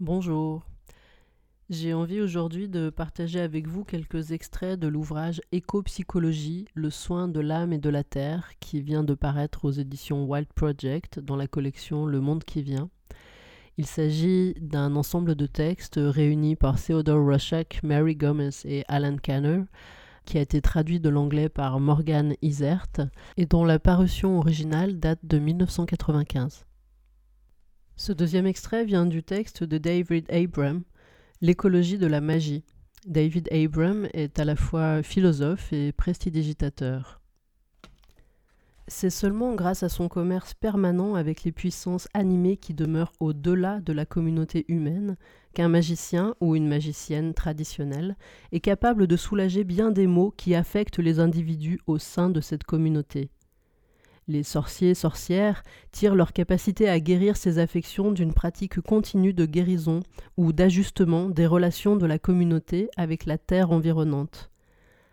Bonjour. J'ai envie aujourd'hui de partager avec vous quelques extraits de l'ouvrage Éco-psychologie, le soin de l'âme et de la terre, qui vient de paraître aux éditions Wild Project dans la collection Le Monde qui vient. Il s'agit d'un ensemble de textes réunis par Theodore Roshak, Mary Gomez et Alan Kanner, qui a été traduit de l'anglais par Morgan Isert et dont la parution originale date de 1995. Ce deuxième extrait vient du texte de David Abram, L'écologie de la magie. David Abram est à la fois philosophe et prestidigitateur. C'est seulement grâce à son commerce permanent avec les puissances animées qui demeurent au-delà de la communauté humaine qu'un magicien ou une magicienne traditionnelle est capable de soulager bien des maux qui affectent les individus au sein de cette communauté. Les sorciers sorcières tirent leur capacité à guérir ces affections d'une pratique continue de guérison ou d'ajustement des relations de la communauté avec la terre environnante.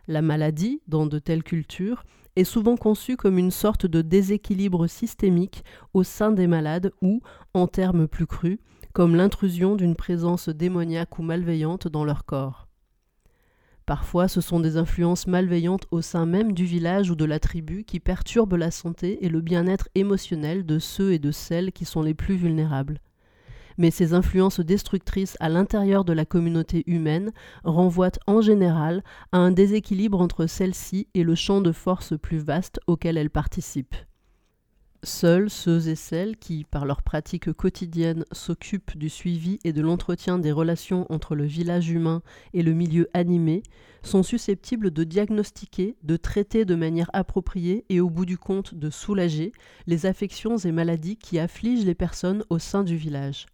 La maladie, dans de telles cultures, est souvent conçue comme une sorte de déséquilibre systémique au sein des malades ou, en termes plus crus, comme l'intrusion d'une présence démoniaque ou malveillante dans leur corps. Parfois, ce sont des influences malveillantes au sein même du village ou de la tribu qui perturbent la santé et le bien-être émotionnel de ceux et de celles qui sont les plus vulnérables. Mais ces influences destructrices à l'intérieur de la communauté humaine renvoient en général à un déséquilibre entre celle-ci et le champ de force plus vaste auquel elle participe. Seuls ceux et celles qui, par leur pratique quotidienne, s'occupent du suivi et de l'entretien des relations entre le village humain et le milieu animé, sont susceptibles de diagnostiquer, de traiter de manière appropriée et au bout du compte de soulager les affections et maladies qui affligent les personnes au sein du village.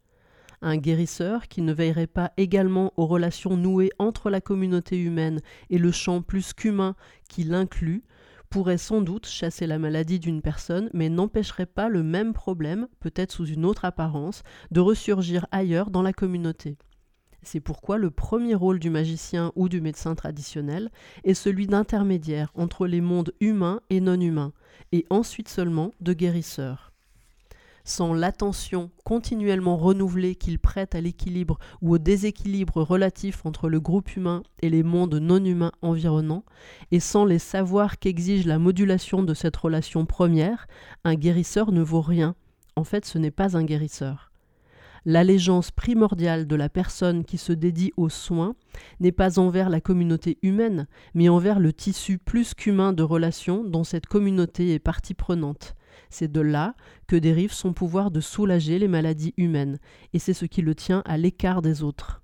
Un guérisseur qui ne veillerait pas également aux relations nouées entre la communauté humaine et le champ plus qu'humain qui l'inclut pourrait sans doute chasser la maladie d'une personne, mais n'empêcherait pas le même problème, peut-être sous une autre apparence, de ressurgir ailleurs dans la communauté. C'est pourquoi le premier rôle du magicien ou du médecin traditionnel est celui d'intermédiaire entre les mondes humains et non humains, et ensuite seulement de guérisseur sans l'attention continuellement renouvelée qu'il prête à l'équilibre ou au déséquilibre relatif entre le groupe humain et les mondes non humains environnants, et sans les savoirs qu'exige la modulation de cette relation première, un guérisseur ne vaut rien. En fait, ce n'est pas un guérisseur. L'allégeance primordiale de la personne qui se dédie aux soins n'est pas envers la communauté humaine, mais envers le tissu plus qu'humain de relations dont cette communauté est partie prenante. C'est de là que dérive son pouvoir de soulager les maladies humaines, et c'est ce qui le tient à l'écart des autres.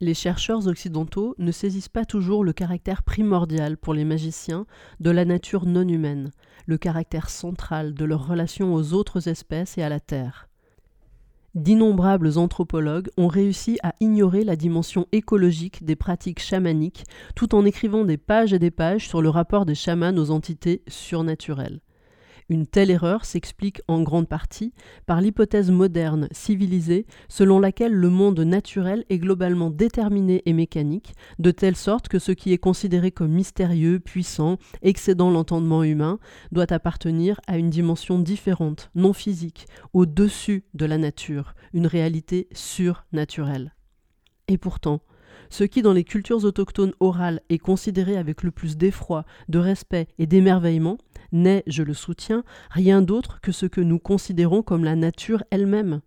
Les chercheurs occidentaux ne saisissent pas toujours le caractère primordial pour les magiciens de la nature non humaine, le caractère central de leur relation aux autres espèces et à la Terre. D'innombrables anthropologues ont réussi à ignorer la dimension écologique des pratiques chamaniques tout en écrivant des pages et des pages sur le rapport des chamans aux entités surnaturelles. Une telle erreur s'explique en grande partie par l'hypothèse moderne, civilisée, selon laquelle le monde naturel est globalement déterminé et mécanique, de telle sorte que ce qui est considéré comme mystérieux, puissant, excédant l'entendement humain, doit appartenir à une dimension différente, non physique, au-dessus de la nature, une réalité surnaturelle. Et pourtant, ce qui dans les cultures autochtones orales est considéré avec le plus d'effroi, de respect et d'émerveillement, n'est, je le soutiens, rien d'autre que ce que nous considérons comme la nature elle-même.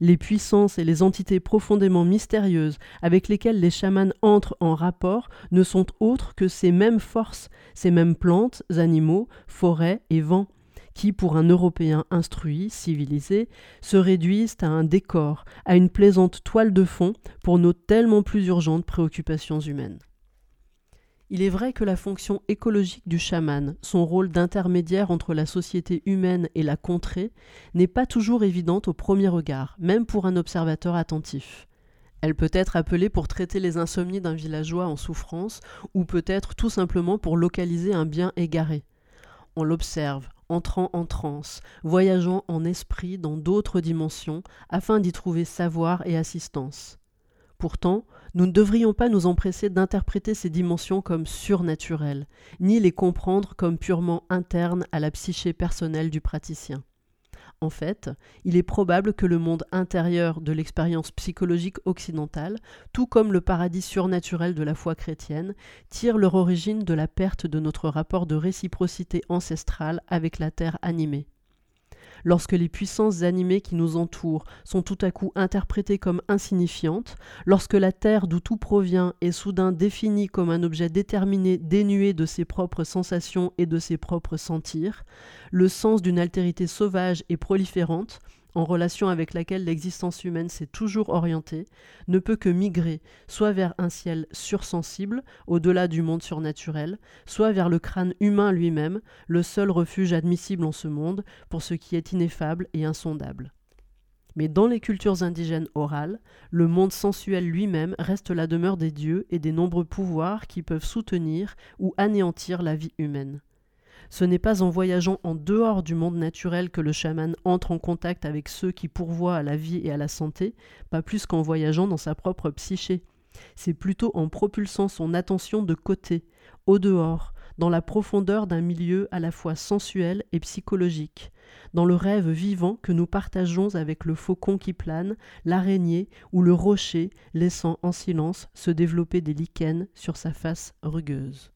Les puissances et les entités profondément mystérieuses avec lesquelles les chamans entrent en rapport ne sont autres que ces mêmes forces, ces mêmes plantes, animaux, forêts et vents, qui, pour un Européen instruit, civilisé, se réduisent à un décor, à une plaisante toile de fond pour nos tellement plus urgentes préoccupations humaines. Il est vrai que la fonction écologique du chaman, son rôle d'intermédiaire entre la société humaine et la contrée, n'est pas toujours évidente au premier regard, même pour un observateur attentif. Elle peut être appelée pour traiter les insomnies d'un villageois en souffrance, ou peut-être tout simplement pour localiser un bien égaré. On l'observe, entrant en transe, voyageant en esprit dans d'autres dimensions, afin d'y trouver savoir et assistance. Pourtant, nous ne devrions pas nous empresser d'interpréter ces dimensions comme surnaturelles, ni les comprendre comme purement internes à la psyché personnelle du praticien. En fait, il est probable que le monde intérieur de l'expérience psychologique occidentale, tout comme le paradis surnaturel de la foi chrétienne, tire leur origine de la perte de notre rapport de réciprocité ancestrale avec la terre animée lorsque les puissances animées qui nous entourent sont tout à coup interprétées comme insignifiantes, lorsque la Terre d'où tout provient est soudain définie comme un objet déterminé dénué de ses propres sensations et de ses propres sentirs, le sens d'une altérité sauvage et proliférante, en relation avec laquelle l'existence humaine s'est toujours orientée, ne peut que migrer soit vers un ciel sursensible, au-delà du monde surnaturel, soit vers le crâne humain lui-même, le seul refuge admissible en ce monde pour ce qui est ineffable et insondable. Mais dans les cultures indigènes orales, le monde sensuel lui-même reste la demeure des dieux et des nombreux pouvoirs qui peuvent soutenir ou anéantir la vie humaine. Ce n'est pas en voyageant en dehors du monde naturel que le chaman entre en contact avec ceux qui pourvoient à la vie et à la santé, pas plus qu'en voyageant dans sa propre psyché. C'est plutôt en propulsant son attention de côté, au dehors, dans la profondeur d'un milieu à la fois sensuel et psychologique, dans le rêve vivant que nous partageons avec le faucon qui plane, l'araignée ou le rocher laissant en silence se développer des lichens sur sa face rugueuse.